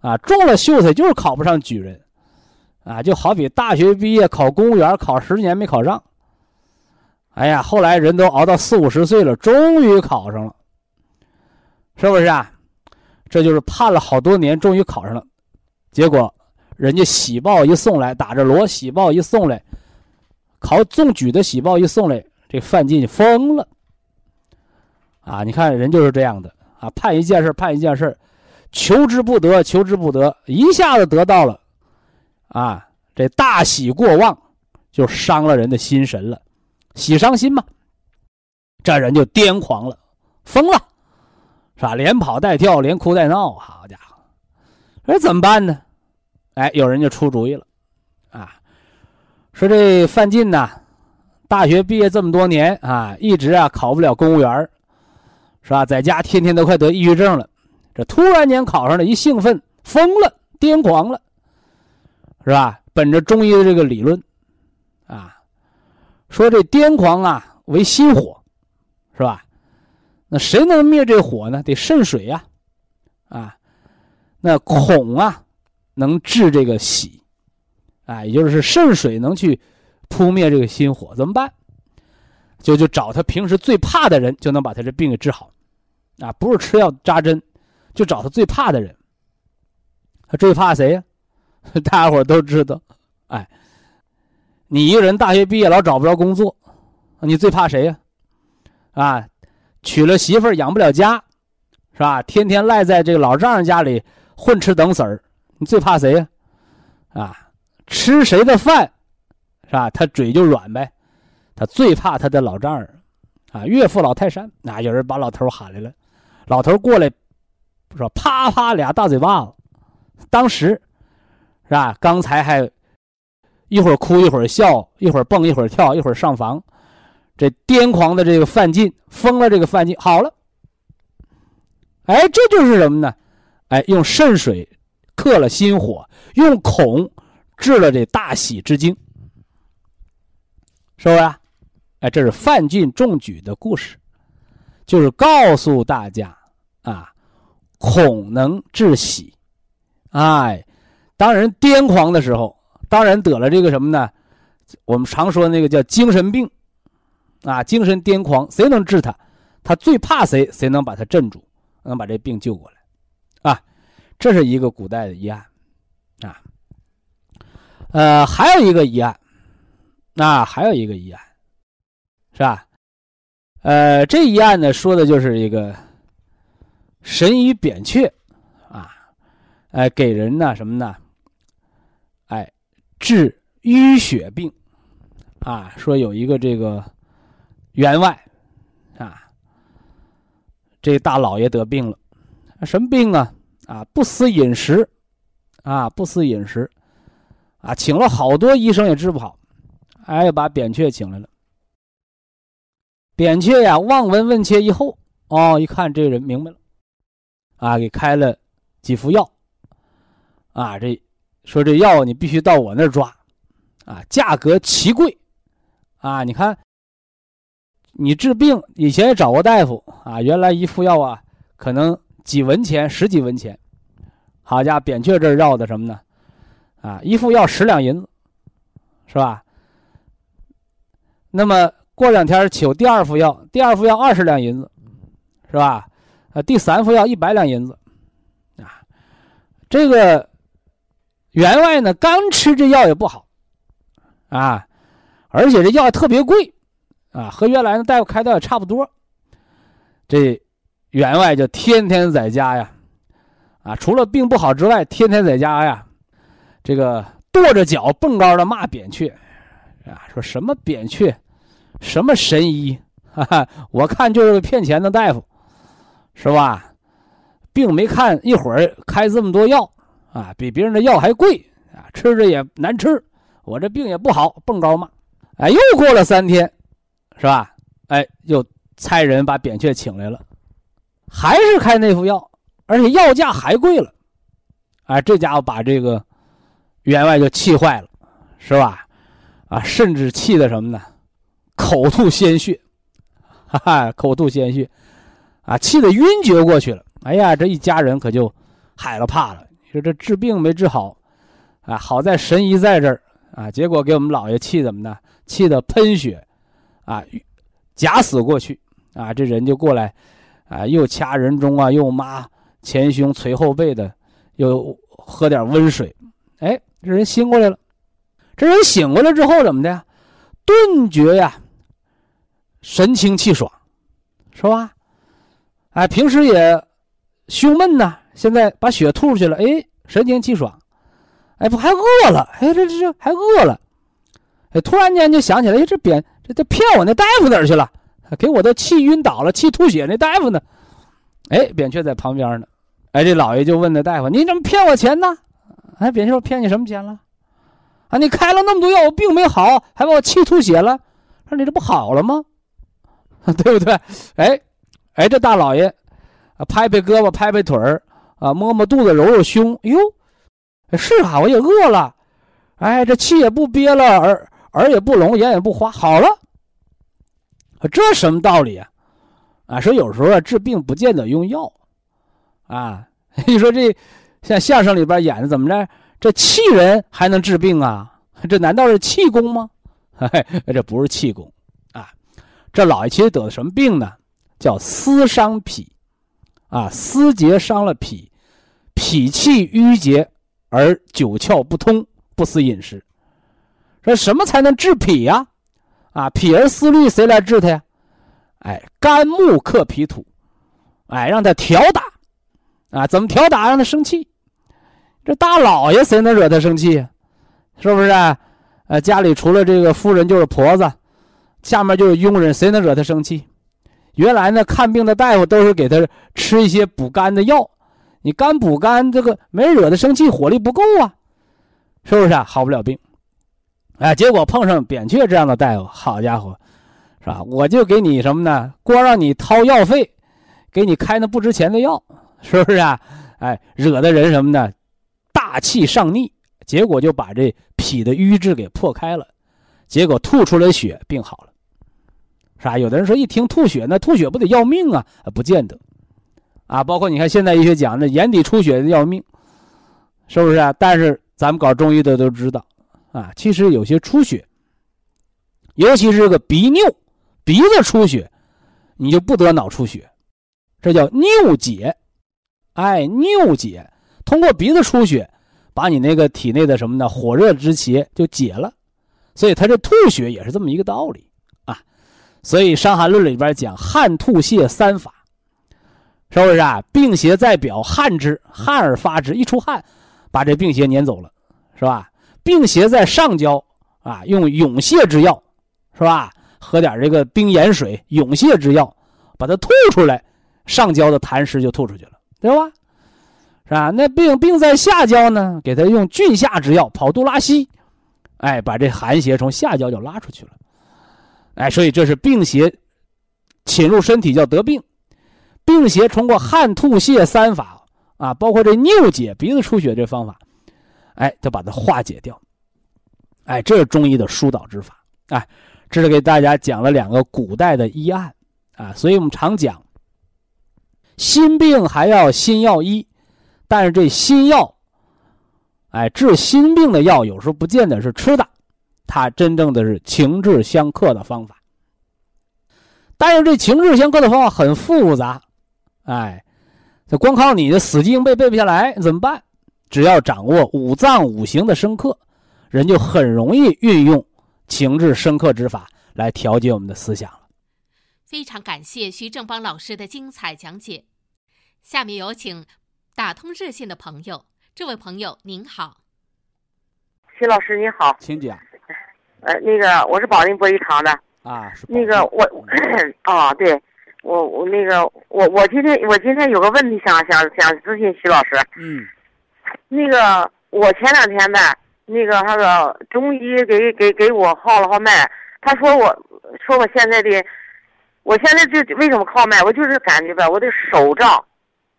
啊，中了秀才就是考不上举人，啊，就好比大学毕业考公务员，考十年没考上。哎呀，后来人都熬到四五十岁了，终于考上了，是不是啊？这就是盼了好多年，终于考上了，结果人家喜报一送来，打着锣喜报一送来，考中举的喜报一送来，这范进疯了。啊，你看人就是这样的啊，盼一件事，盼一件事。求之不得，求之不得，一下子得到了，啊，这大喜过望，就伤了人的心神了，喜伤心嘛，这人就癫狂了，疯了，是吧？连跑带跳，连哭带闹，好家伙，这怎么办呢？哎，有人就出主意了，啊，说这范进呐，大学毕业这么多年啊，一直啊考不了公务员，是吧？在家天天都快得抑郁症了。这突然间考上了，一兴奋，疯了，癫狂了，是吧？本着中医的这个理论，啊，说这癫狂啊为心火，是吧？那谁能灭这火呢？得肾水呀，啊，那恐啊能治这个喜，哎，也就是肾水能去扑灭这个心火，怎么办？就就找他平时最怕的人，就能把他这病给治好，啊，不是吃药扎针。就找他最怕的人。他最怕谁呀？[LAUGHS] 大家伙都知道，哎，你一个人大学毕业老找不着工作，你最怕谁呀？啊，娶了媳妇养不了家，是吧？天天赖在这个老丈人家里混吃等死儿，你最怕谁呀？啊，吃谁的饭，是吧？他嘴就软呗。他最怕他的老丈人，啊，岳父老泰山。那有人把老头喊来了，老头过来。说啪啪俩大嘴巴子，当时，是吧？刚才还一会儿哭一会儿笑，一会儿蹦一会儿跳，一会儿上房，这癫狂的这个范进疯了，这个范进好了。哎，这就是什么呢？哎，用肾水克了心火，用孔治了这大喜之惊，是不是？哎，这是范进中举的故事，就是告诉大家啊。恐能致喜，哎，当人癫狂的时候，当然得了这个什么呢？我们常说那个叫精神病，啊，精神癫狂，谁能治他？他最怕谁？谁能把他镇住？能把这病救过来？啊，这是一个古代的医案，呃，还有一个医案，啊，还有一个医案，是吧？呃，这一案呢，说的就是一个。神医扁鹊，啊，哎，给人呢什么呢？哎，治淤血病，啊，说有一个这个员外，啊，这大老爷得病了，什么病啊？啊，不思饮食，啊，不思饮食，啊，请了好多医生也治不好，哎，把扁鹊请来了。扁鹊呀，望闻问切以后，哦，一看这人明白了。啊，给开了几副药，啊，这说这药你必须到我那儿抓，啊，价格奇贵，啊，你看，你治病以前也找过大夫啊，原来一副药啊，可能几文钱，十几文钱，好家伙，扁鹊这儿要的什么呢？啊，一副药十两银子，是吧？那么过两天求第二副药，第二副药二十两银子，是吧？啊，第三副药一百两银子，啊，这个员外呢，刚吃这药也不好，啊，而且这药特别贵，啊，和原来的大夫开的也差不多。这员外就天天在家呀，啊，除了病不好之外，天天在家呀，这个跺着脚蹦高的骂扁鹊，啊，说什么扁鹊，什么神医，哈哈，我看就是个骗钱的大夫。是吧？病没看一会儿，开这么多药，啊，比别人的药还贵啊，吃着也难吃。我这病也不好，蹦高骂。哎，又过了三天，是吧？哎，又差人把扁鹊请来了，还是开那副药，而且药价还贵了。哎，这家伙把这个员外就气坏了，是吧？啊，甚至气的什么呢？口吐鲜血，[LAUGHS] 哈哈，口吐鲜血。啊，气得晕厥过去了。哎呀，这一家人可就害了怕了。说这治病没治好，啊，好在神医在这儿啊，结果给我们老爷气怎么的？气得喷血，啊，假死过去，啊，这人就过来，啊，又掐人中啊，又抹前胸捶后背的，又喝点温水，哎，这人醒过来了。这人醒过来之后怎么的？顿觉呀，神清气爽，是吧？哎，平时也胸闷呐，现在把血吐出去了，哎，神清气爽，哎，不还饿了？哎，这这这还饿了，哎，突然间就想起来，哎，这扁这这骗我那大夫哪儿去了？给我都气晕倒了，气吐血那大夫呢？哎，扁鹊在旁边呢，哎，这老爷就问那大夫：“你怎么骗我钱呢？”哎，扁鹊说：“骗你什么钱了？”啊！你开了那么多药，我病没好，还把我气吐血了，说你这不好了吗？[LAUGHS] 对不对？哎，哎，这大老爷，啊，拍拍胳膊，拍拍腿儿，啊，摸摸肚子，揉揉胸，哟，是啊，我也饿了，哎，这气也不憋了，耳耳也不聋，眼也不花，好了。这什么道理啊？啊，说有时候啊，治病不见得用药，啊，[LAUGHS] 你说这像相声里边演的怎么着？这气人还能治病啊？[LAUGHS] 这难道是气功吗？嘿，[LAUGHS] 这不是气功啊！这老爷其实得的什么病呢？叫思伤脾，啊，思结伤了脾，脾气郁结而九窍不通，不思饮食。说什么才能治脾呀？啊，脾而思虑，谁来治他呀？哎，肝木克脾土，哎，让他调打，啊，怎么调打？让他生气。这大老爷谁能惹他生气？是不是？呃，家里除了这个夫人就是婆子，下面就是佣人，谁能惹他生气？原来呢，看病的大夫都是给他吃一些补肝的药，你肝补肝，这个没惹他生气，火力不够啊，是不是啊？好不了病。哎，结果碰上扁鹊这样的大夫，好家伙，是吧？我就给你什么呢？光让你掏药费，给你开那不值钱的药，是不是啊？哎，惹的人什么呢？大气上逆，结果就把这脾的瘀滞给破开了，结果吐出来血，病好了，是吧？有的人说一听吐血，那吐血不得要命啊？不见得，啊，包括你看现在医学讲的眼底出血要命，是不是啊？但是咱们搞中医的都知道，啊，其实有些出血，尤其是这个鼻衄，鼻子出血，你就不得脑出血，这叫衄解，哎，衄解，通过鼻子出血。把你那个体内的什么呢？火热之邪就解了，所以他这吐血也是这么一个道理啊。所以《伤寒论》里边讲汗吐泻三法，是不是啊？病邪在表，汗之，汗而发之，一出汗，把这病邪撵走了，是吧？病邪在上焦啊，用涌泻之药，是吧？喝点这个冰盐水，涌泻之药，把它吐出来，上焦的痰湿就吐出去了，对吧？是吧？那病病在下焦呢，给他用峻下之药跑肚拉稀，哎，把这寒邪从下焦就拉出去了，哎，所以这是病邪侵入身体叫得病，病邪通过汗吐泻三法啊，包括这尿解鼻子出血这方法，哎，就把它化解掉，哎，这是中医的疏导之法，哎，这是给大家讲了两个古代的医案啊，所以我们常讲，心病还要心药医。但是这心药，哎，治心病的药有时候不见得是吃的，它真正的是情志相克的方法。但是这情志相克的方法很复杂，哎，这光靠你的死记硬背背不下来怎么办？只要掌握五脏五行的生克，人就很容易运用情志生克之法来调节我们的思想了。非常感谢徐正邦老师的精彩讲解，下面有请。打通热线的朋友，这位朋友您好，徐老师您好，请讲。呃，那个我是保定博医堂的啊，那个我，啊，[COUGHS] 对，我我那个我我今天我今天有个问题想想想咨询徐老师。嗯。那个我前两天呗，那个那个中医给给给我号了号脉，他说我说我现在的，我现在就为什么靠脉？我就是感觉吧，我的手胀，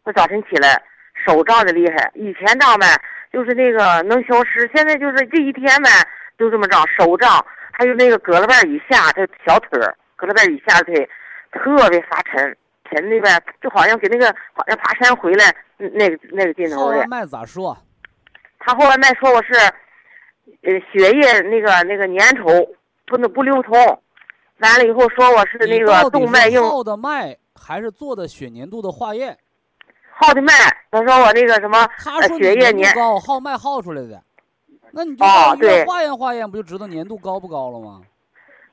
我早晨起来。手胀的厉害，以前胀呗，就是那个能消失，现在就是这一天呗，就这么胀，手胀，还有那个胳膊瓣以下这小腿儿，胳膊瓣以下的腿特别发沉，沉的呗，就好像给那个好像爬山回来那个那个劲头的。号外卖咋说？他后来卖说我是，呃，血液那个那个粘稠，不能不流通。完了以后说我是那个动脉硬。号的脉还是做的血粘度的化验？号的脉，他说我那个什么，他血液粘高，号脉号出来的。那你就到医院化验化验，不就知道粘度高不高了吗？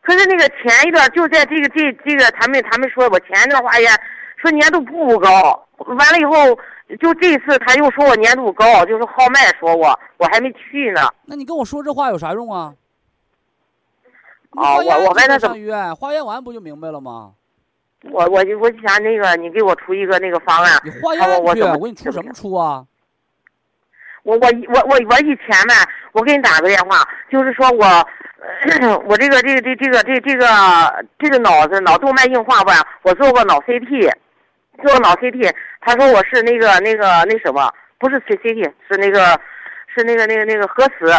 可是那个前一段就在这个这这个他们他们说我前一段化验说粘度不高，完了以后就这次他又说我粘度高，就是号脉说我我还没去呢。那你跟我说这话有啥用啊？啊，我我问他怎么上医院化验完不就明白了吗？我我就我就想那个你给我出一个那个方案。你化验去，我给你出什么出啊？我我我我我以前呢，我给你打个电话，就是说我，[COUGHS] 我这个这个这这个这这个这个脑子脑动脉硬化吧，我做过脑 CT，做过脑 CT，他说我是那个那个那什么，不是 CCT，是那个是那个那个那个核磁，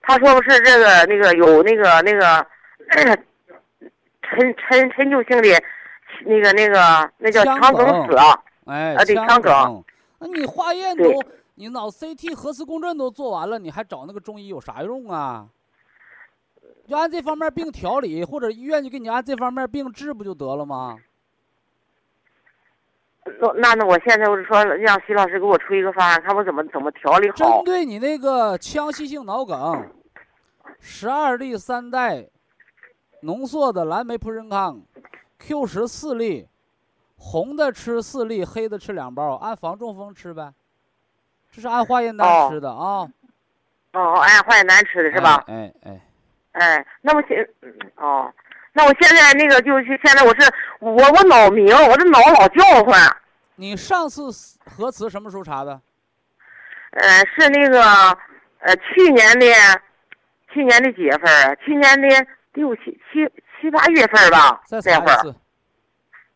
他说是这个那个有那个那个 [COUGHS] 陈陈陈旧性的，那个那个那叫腔梗死啊，哎，啊对腔梗，那你化验都。你脑 CT、核磁共振都做完了，你还找那个中医有啥用啊？就按这方面病调理，或者医院就给你按这方面病治不就得了吗？那那那，我现在我是说让徐老师给我出一个方案，看我怎么怎么调理好。针对你那个腔隙性脑梗，十二粒三代浓缩的蓝莓普仁康，Q 十四粒，红的吃四粒，黑的吃两包，按防中风吃呗。这是按化验单吃的啊，哦，按化验单吃的是吧？哎哎，哎，那我现，哦，那我现在那个就是现在我是我我脑鸣，我这脑老叫唤。你上次核磁什么时候查的？呃，是那个呃去年的，去年的几月份？去年的六七七七八月份吧。再查一次。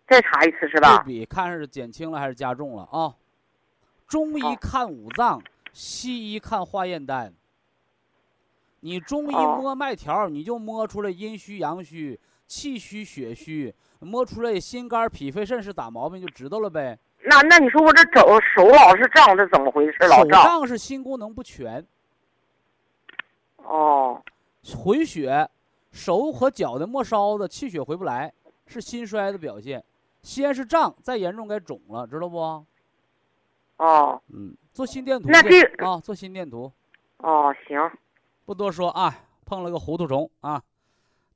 再查一次是吧？对比看是减轻了还是加重了啊？中医看五脏，西医看化验单。你中医摸脉条，你就摸出来阴虚、阳虚、气虚、血虚，摸出来心肝脾肺肾是咋毛病就知道了呗。那那你说我这手手老是胀，这怎么回事？老胀。手胀是心功能不全。哦。回血，手和脚的末梢子气血回不来，是心衰的表现。先是胀，再严重该肿了，知道不？哦，嗯，做心电图。那这啊，做心电图。哦，行，不多说啊，碰了个糊涂虫啊。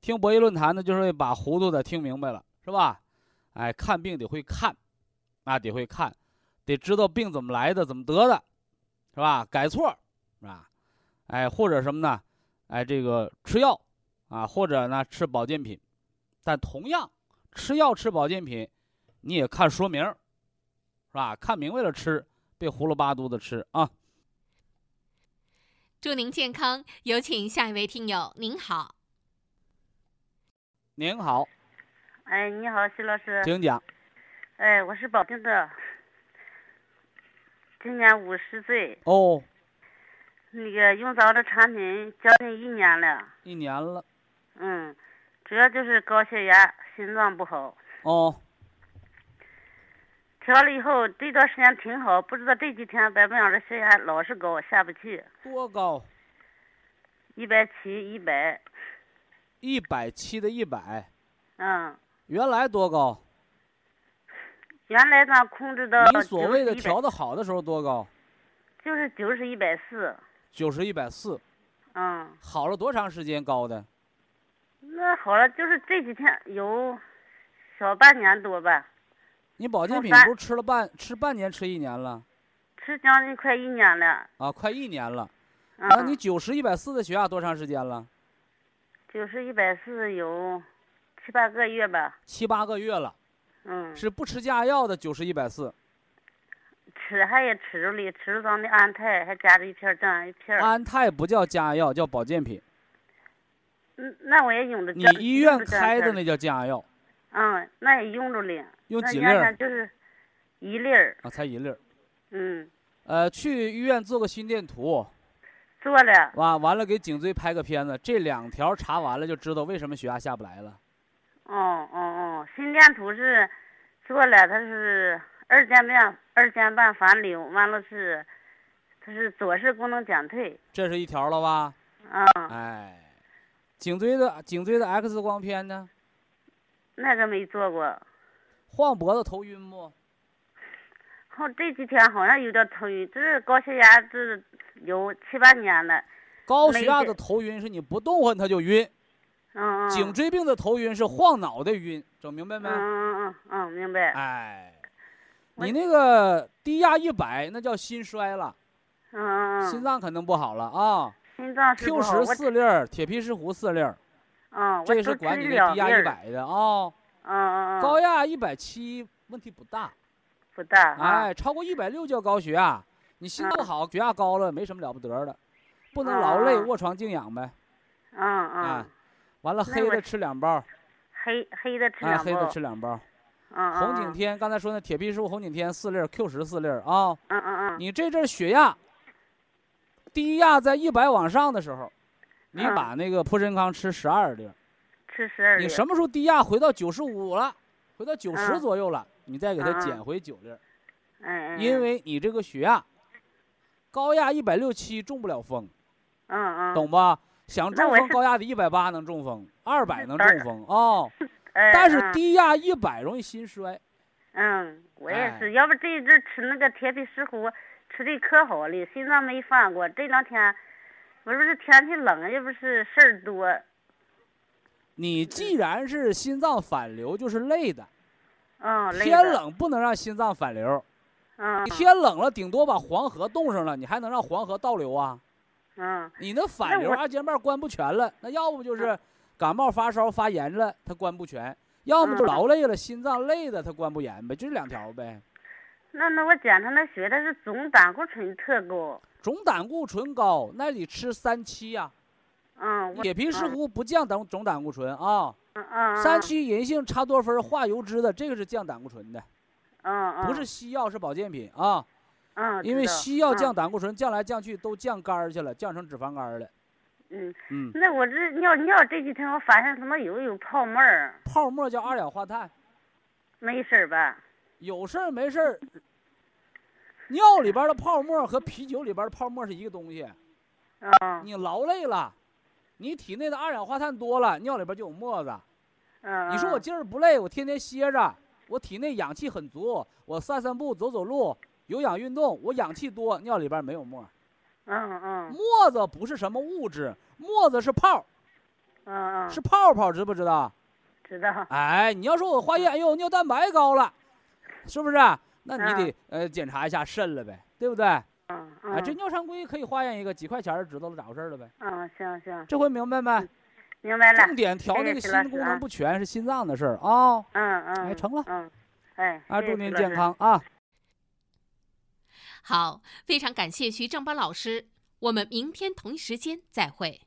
听博弈论坛呢，就是把糊涂的听明白了，是吧？哎，看病得会看，啊，得会看，得知道病怎么来的，怎么得的，是吧？改错，是吧？哎，或者什么呢？哎，这个吃药啊，或者呢吃保健品，但同样吃药吃保健品，你也看说明，是吧？看明白了吃。别胡了八嘟的吃啊！祝您健康，有请下一位听友。您好，您好，哎，你好，徐老师，请讲。哎，我是保定的，今年五十岁。哦。那个用咱的产品将近一年了。一年了。嗯，主要就是高血压、心脏不好。哦。调了以后，这段时间挺好，不知道这几天白不样的血压老是高，下不去。多高？一百七，一百。一百七的一百。嗯。原来多高？原来呢控制到。你所谓的调的好的时候多高？就是九十一百四。九十一百四。嗯。好了多长时间高的？那好了，就是这几天有小半年多吧。你保健品不是吃了半吃半年吃一年了，吃将近快一年了啊，快一年了。啊，你九十一百四的血压多长时间了？九十一百四有七八个月吧。七八个月了。嗯。是不吃降压药的九十一百四。吃还也吃着哩，吃着咱的安泰，还加着一片降压一片。安泰不叫降压药，叫保健品。嗯，那我也用的。你医院开的那叫降压药。嗯，那也用着哩。用几粒儿？就是一粒儿啊，才一粒儿。嗯。呃，去医院做个心电图。做了。完完了，给颈椎拍个片子，这两条查完了就知道为什么血压下不来了。哦哦哦，心电图是做了，它是二尖瓣二尖瓣反流，完了是，它是左室功能减退。这是一条了吧？嗯，哎，颈椎的颈椎的 X 光片呢？那个没做过。晃脖子头晕不？好，这几天好像有点头晕，这是高血压，这有七八年了。高血压的头晕是你不动换它就晕，嗯嗯。颈椎病的头晕是晃脑袋晕，整明白没？嗯嗯嗯嗯，明白。哎，你那个低压一百，那叫心衰了。嗯嗯嗯。心脏肯定不好了啊。心脏 Q 十四粒儿，铁皮石斛四粒儿。嗯，这是管你的低压一百的啊。嗯嗯嗯。高压一百七，问题不大。不大。哎，超过一百六叫高血压。你心脏好，血压高了，没什么了不得的。不能劳累，卧床静养呗。嗯嗯。完了，黑的吃两包。黑黑的吃两包。黑的吃两包。嗯红景天，刚才说那铁皮石斛红景天四粒，Q 十四粒啊。嗯嗯嗯。你这阵血压低压在一百往上的时候，你把那个普参康吃十二粒。吃十二粒。你什么时候低压回到九十五了，回到九十左右了，你再给它减回九粒。嗯嗯。因为你这个血压高压一百六七中不了风。嗯嗯，懂吧？想中风高压的一百八能中风，二百 [LAUGHS] 能中风啊。[LAUGHS] 但是低压一百容易心衰。嗯，我也是，要不这一阵吃那个铁皮石斛吃的可好了，心脏没犯过。这两天不是天气冷，也不是事儿多。你既然是心脏反流，就是累的。嗯，天冷不能让心脏反流。嗯。天冷了，顶多把黄河冻上了，你还能让黄河倒流啊？嗯，你那反流二尖瓣关不全了，那要不就是感冒发烧发炎了，它关不全；要么就劳累了，心脏累的它关不严呗，就这两条呗。那那我检查那血，它是总胆固醇特高。总胆固醇高，那得吃三七呀。嗯。铁皮石斛不降胆总胆固醇啊。嗯嗯。三七银杏茶多酚化油脂的，这个是降胆固醇的。嗯嗯。不是西药，是保健品啊。嗯，因为西药降胆固醇，降来降去都降肝儿去了，降成脂肪肝了。嗯嗯。那我这尿尿这几天，我发现怎么有有泡沫儿？泡沫叫二氧化碳。没事儿吧？有事儿没事儿。尿里边的泡沫和啤酒里边的泡沫是一个东西。啊。你劳累了，你体内的二氧化碳多了，尿里边就有沫子。嗯。你说我今儿不累，我天天歇着，我体内氧气很足，我散散步，走走路。有氧运动，我氧气多，尿里边没有沫。嗯嗯。沫子不是什么物质，沫子是泡。嗯嗯。是泡泡，知不知道？知道。哎，你要说我化验，哎呦，尿蛋白高了，是不是？那你得呃检查一下肾了呗，对不对？嗯嗯。哎，这尿常规可以化验一个，几块钱就知道了咋回事了呗。嗯，行行。这回明白没？明白了。重点调那个心功能不全是心脏的事儿啊。嗯嗯。哎，成了。嗯。哎。啊，祝您健康啊。好，非常感谢徐正邦老师，我们明天同一时间再会。